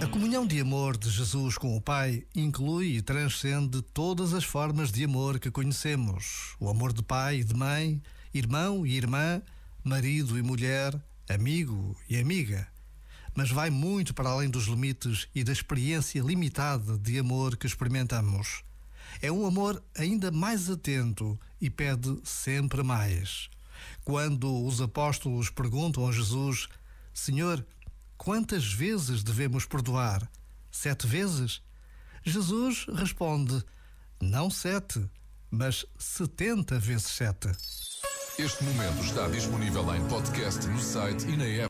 A comunhão de amor de Jesus com o Pai inclui e transcende todas as formas de amor que conhecemos: o amor de pai e de mãe, irmão e irmã, marido e mulher, amigo e amiga. Mas vai muito para além dos limites e da experiência limitada de amor que experimentamos. É um amor ainda mais atento e pede sempre mais. Quando os apóstolos perguntam a Jesus: Senhor, Quantas vezes devemos perdoar? Sete vezes? Jesus responde: Não sete, mas setenta vezes sete. Este momento está disponível em podcast no site e na app.